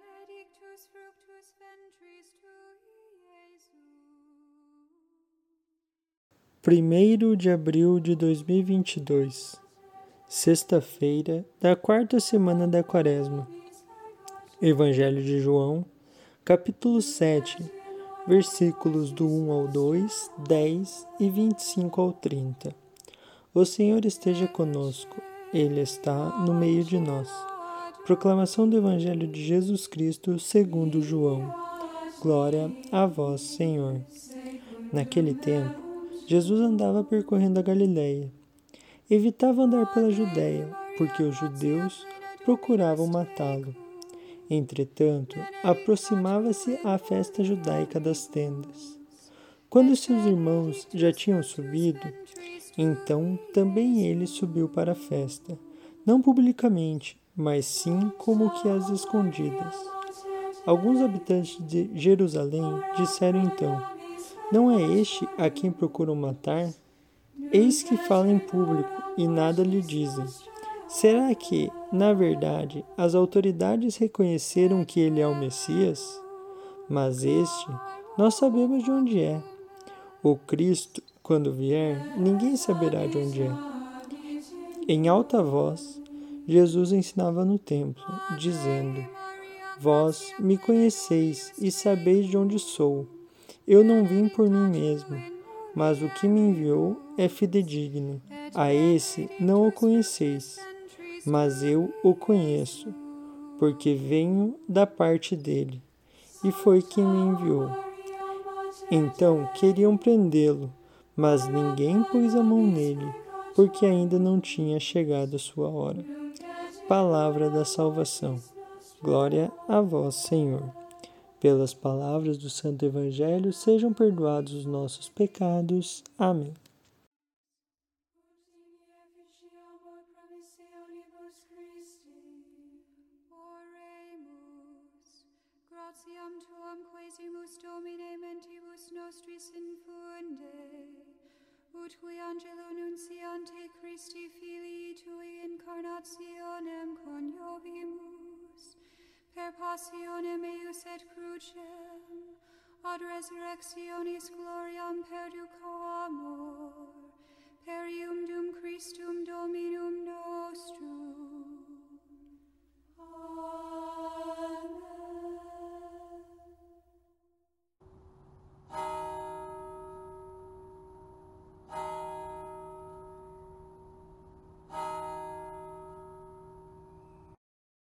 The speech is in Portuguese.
benedictus fructus ventris tui, Jesus. 1 de abril de 2022, sexta-feira da quarta semana da Quaresma. Evangelho de João, capítulo 7, versículos do 1 ao 2, 10 e 25 ao 30. O Senhor esteja conosco, Ele está no meio de nós. Proclamação do Evangelho de Jesus Cristo segundo João. Glória a vós, Senhor. Naquele tempo, Jesus andava percorrendo a Galiléia. Evitava andar pela Judéia, porque os judeus procuravam matá-lo. Entretanto, aproximava-se a festa judaica das tendas. Quando seus irmãos já tinham subido, então também ele subiu para a festa, não publicamente, mas sim como que às escondidas. Alguns habitantes de Jerusalém disseram então: não é este a quem procuram matar? Eis que fala em público e nada lhe dizem. Será que, na verdade, as autoridades reconheceram que ele é o Messias? Mas este, nós sabemos de onde é. O Cristo, quando vier, ninguém saberá de onde é. Em alta voz, Jesus ensinava no templo, dizendo: Vós me conheceis e sabeis de onde sou. Eu não vim por mim mesmo, mas o que me enviou é fidedigno. A esse não o conheceis, mas eu o conheço, porque venho da parte dele, e foi quem me enviou. Então queriam prendê-lo, mas ninguém pôs a mão nele, porque ainda não tinha chegado a sua hora. Palavra da salvação. Glória a vós, Senhor. Pelas palavras do Santo Evangelho, sejam perdoados os nossos pecados. Amém. Gratiam tuam Domine mentibus ut angelo nunciante Christi Filii Tui incarnationem coniovimus, per passionem eius et crucem, ad resurrectionis gloriam perducamur, per